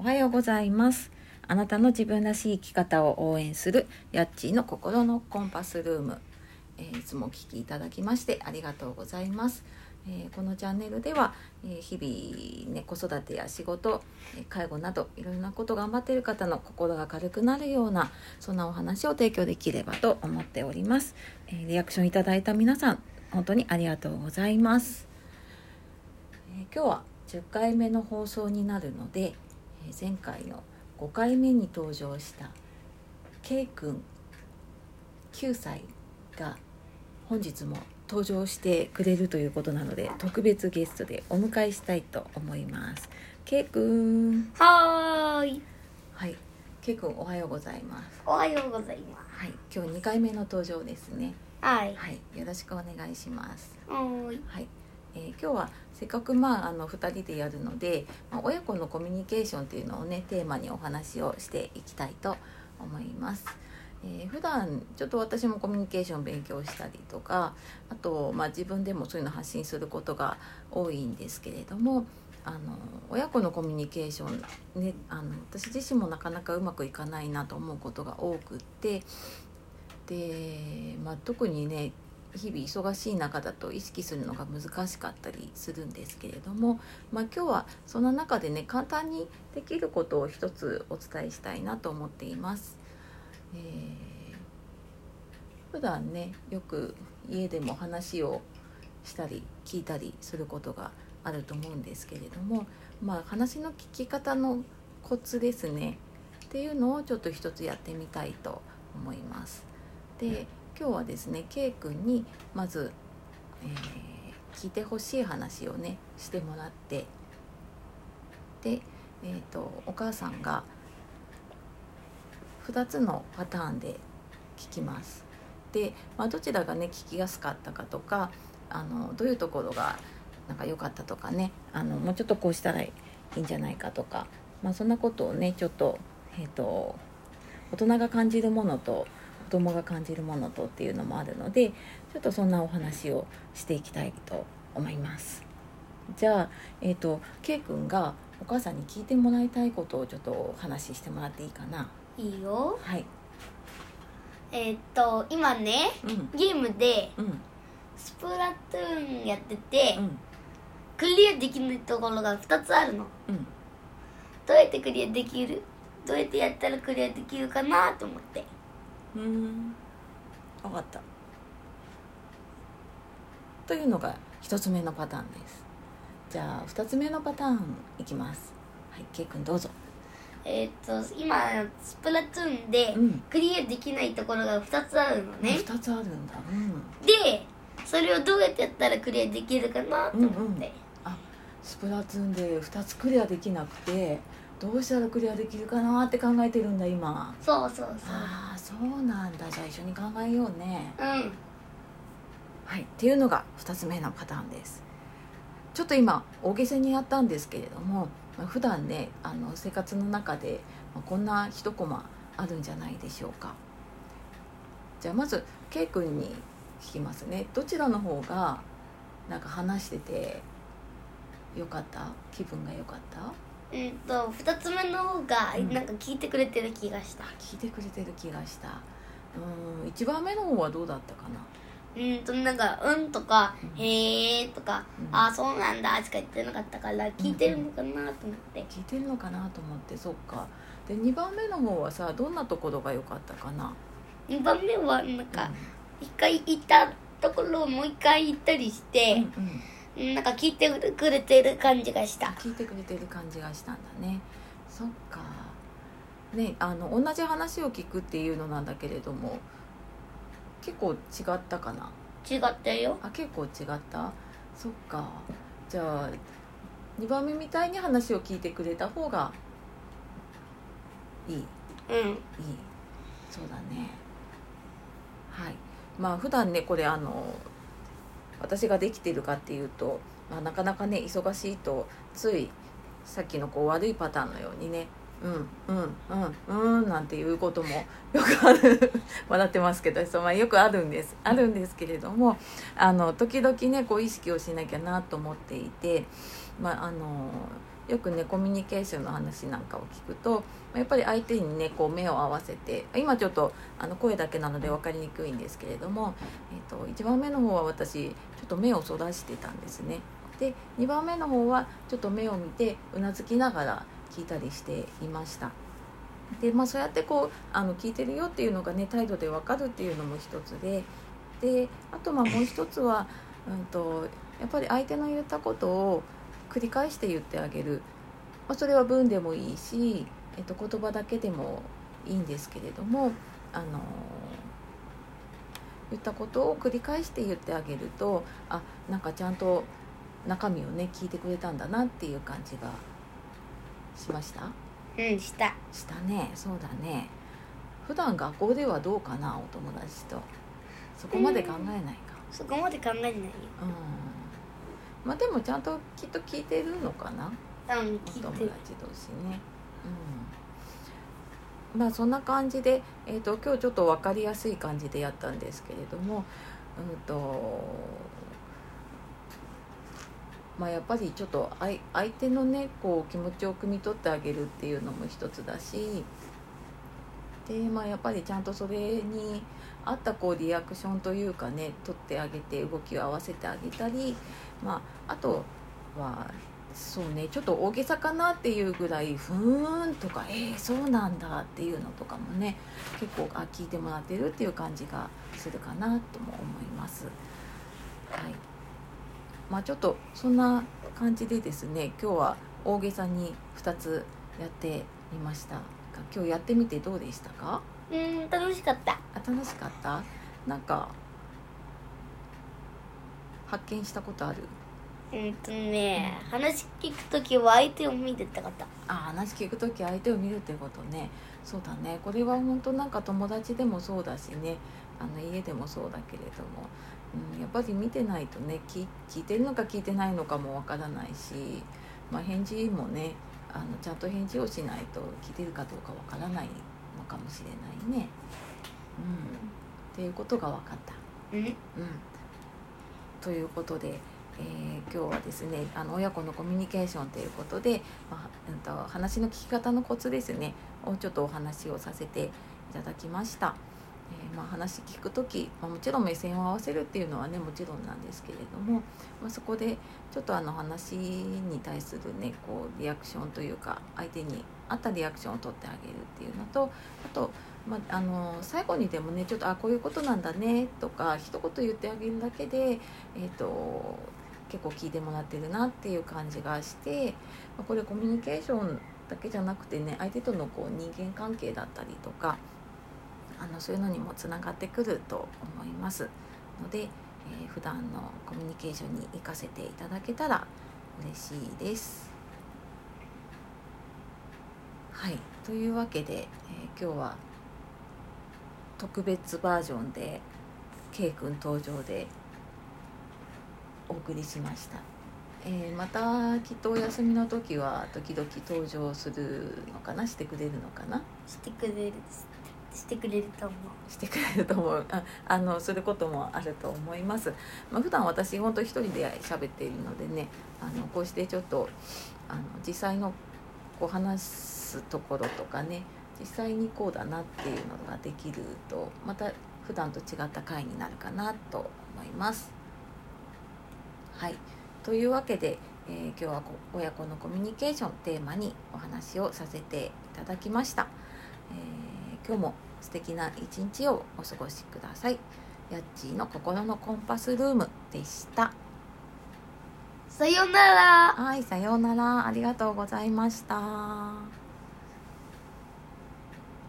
おはようございます。あなたの自分らしい生き方を応援するヤッチーの心のコンパスルーム、えーいつもお聞きいただきましてありがとうございます、えーこのチャンネルでは、えー日々ね子育てや仕事え介護などいろんなこと頑張っている方の心が軽くなるようなそんなお話を提供できればと思っております、えリアクションいただいた皆さん本当にありがとうございます。え今日は10回目の放送になるので、前回の5回目に登場した K 君9歳が本日も登場してくれるということなので特別ゲストでお迎えしたいと思います。K 君。はーい。はい。K 君おはようございます。おはようございまはい。今日2回目の登場ですね。す。はい。はい。よろしくお願いします。はーい。えー今日はせっかくまああの2人でやるので、まあ、親子のコミュニケーションっていうのをねテーマにお話をしていきたいと思います。えー普段ちょっと私もコミュニケーション勉強したりとかあと、まあ、自分でもそういうの発信することが多いんですけれどもあの親子のコミュニケーション、ね、あの私自身もなかなかうまくいかないなと思うことが多くってで、まあ、特にね日々忙しい中だと意識するのが難しかったりするんですけれども、まあ、今日はその中でね簡単にできることを一つお伝えしたいなと思っています。えー普段ねよく家でも話をしたり聞いたりすることがあると思うんですけれども、まあ、話の聞き方のコツですねっていうのをちょっと一つやってみたいと思います。で今日はですね K 君にまず、えー聞いてほしい話をねしてもらってで、えー、とお母さんが2つのパターンで聞きます。で、まあ、どちらがね聞きやすかったかとかあのどういうところがなんか良かったとかねあのもうちょっとこうしたらいいんじゃないかとか、まあ、そんなことをねちょっと,、えー、と大人が感じるものと子供が感じるものとっていうのもあるのでちょっとそんなお話をしていきたいと思います。じゃあ、えー、と K 君がお母さんに聞いてもらいたいことをちょっとお話ししてもらっていいかな？いいよ。はい、えーっと、今ね、うんゲームでうんスプラトゥーンやってて、うんクリアできないところが2つあるの。うんどうやってクリアできる？どうやってやったらクリアできるかなと思って。うん。分かった。というのが一つ目のパターンです。じゃあ二つ目のパターンいきます。はい K 君どうぞ。えーっと、今、スプラトゥーンでうん。クリアできないところが2つあるのね。二つあるんだ。うん。で、それをどうやってやったらクリアできるかなと思って。あスプラトゥーンで2つクリアできなくてどうしたらクリアできるかなって考えてるんだ今。そうそうそう。ああそうなんだ。じゃあ一緒に考えようね。うん。はいっていうのが2つ目のパターンです。ちょっと今大げさにやったんですけれどもまあ普段ねあの生活の中でまあこんな一コマあるんじゃないでしょうか。じゃあまず K 君に聞きますね。どちらの方がなんか話しててよかった？気分が良かった？うんと2つ目の方がうん。なんか聞いてくれてる気がした。聞いてくれてる気がした。うん1番目の方はどうだったかな？うんとなんか「うん」とかうん「へえ」とかうん「ああそうなんだ」しか言ってなかったから聞いてるのかなと思って。聞いてるのかなと思ってそっか。で2番目の方はさどんなところが良かったかな？2番目はなんか一回行ったところをもう一回行ったりしうんてうんうんなんか聞いてくれてる感じがした。聞いてくれてる感じがしたんだね。そっか。ねあの同じ話を聞くっていうのなんだけれども結構違ったかな？違ったよ。あ結構違った？そっか。じゃあ2番目みたいに話を聞いてくれた方がいい？いい。うんそうだね。はい。まあ普段ねこれあの私ができてるかっていうと、まあ、なかなかね忙しいとついさっきのこう悪いパターンのようにねうんうんうんうんなんていうことも よくある笑ってますけどそう、まあ、よくあるんですあるんですけれどもあの時々ねこう意識をしなきゃなと思っていて、まあ、あのよくねコミュニケーションの話なんかを聞くとやっぱり相手にねこう目を合わせて今ちょっとあの声だけなので分かりにくいんですけれども、えーと、1番目の方は私ちょっと目をそらしてたんですね。で2番目の方はちょっと目を見てうなずきながら聞いたりしていました。でまあ、そうやってこうあの聞いてるよっていうのがね態度で分かるっていうのも一つでであとまあもう一つは、うんとやっぱり相手の言ったことを繰り返して言ってあげる、まあ、それは文でもいいし、えっと、言葉だけでもいいんですけれどもあの言ったことを繰り返して言ってあげるとあなんかちゃんと中身をね聞いてくれたんだなっていう感じがしました？うんした。したね。そうだね。普段学校ではどうかなお友達と。そこまで考えないか、そこまで考えないよ。うんまあでもちゃんときっと聞いてるのかな？うんお友達同士ね。うん。まあそんな感じで、えー、と今日ちょっと分かりやすい感じでやったんですけれどもうんとまあやっぱりちょっと相相手のねこう気持ちを汲み取ってあげるっていうのも一つだしでまあやっぱりちゃんとそれに合ったこうリアクションというかね取ってあげて動きを合わせてあげたりまああとはそうねちょっと大げさかなっていうぐらい「ふーん」とか「えー、そうなんだ」っていうのとかもね結構あ聞いてもらってるっていう感じがするかなとも思います。はい。まあ、ちょっとそんな感じでですね今日は大げさに2つやってみました。が今日やってみてどうでしたか？うん楽しかった。あ楽しかった？なんか発見したことある？うんとね話聞くときは相手を見てたかった。あ話聞く時相手を見るってことね。そうだね。これは本当なんか友達でもそうだしね。あの家でもそうだけれども、うん、やっぱり見てないとね聞聞いてるのか聞いてないのかもわからないし、まあ、返事もねあのちゃんと返事をしないと聞いてるかどうかわからないのかもしれないね。うん、っていうことが分かった。うんうん、ということで、えー今日はですねあの親子のコミュニケーションということで、まあうん、と話の聞き方のコツですねをちょっとお話をさせていただきました。えーまあ、話聞く時、まあ、もちろん目線を合わせるっていうのはねもちろんなんですけれども、まあ、そこでちょっとあの話に対するねこうリアクションというか相手に合ったリアクションを取ってあげるっていうのとあと、まあ、あの最後にでもねちょっとあこういうことなんだねとか一言言ってあげるだけで、えー、と結構聞いてもらってるなっていう感じがして、ま、これコミュニケーションだけじゃなくてね相手とのこう人間関係だったりとかあのそういうのにもつながってくると思いますので、えー普段のコミュニケーションに活かせていただけたら嬉しいです。はい。というわけで、えー今日は特別バージョンで K 君登場でお送りしました。えーまたきっとお休みの時は時々登場するのかな？してくれるのかな？してくれるしてくれると思う。してくれると思う。ああのすることもあると思います、まあ、普段私本当一人で喋っているのでねあのこうしてちょっとあの実際のこう話すところとかね実際にこうだなっていうのができるとまた普段と違った回になるかなと思います。はいというわけで、えー今日は親子のコミュニケーションテーマにお話をさせていただきました。えー今日も素敵な一日をお過ごしください。やっちーの心のコンパスルームでした。さようならはい、さようなら。ありがとうございました。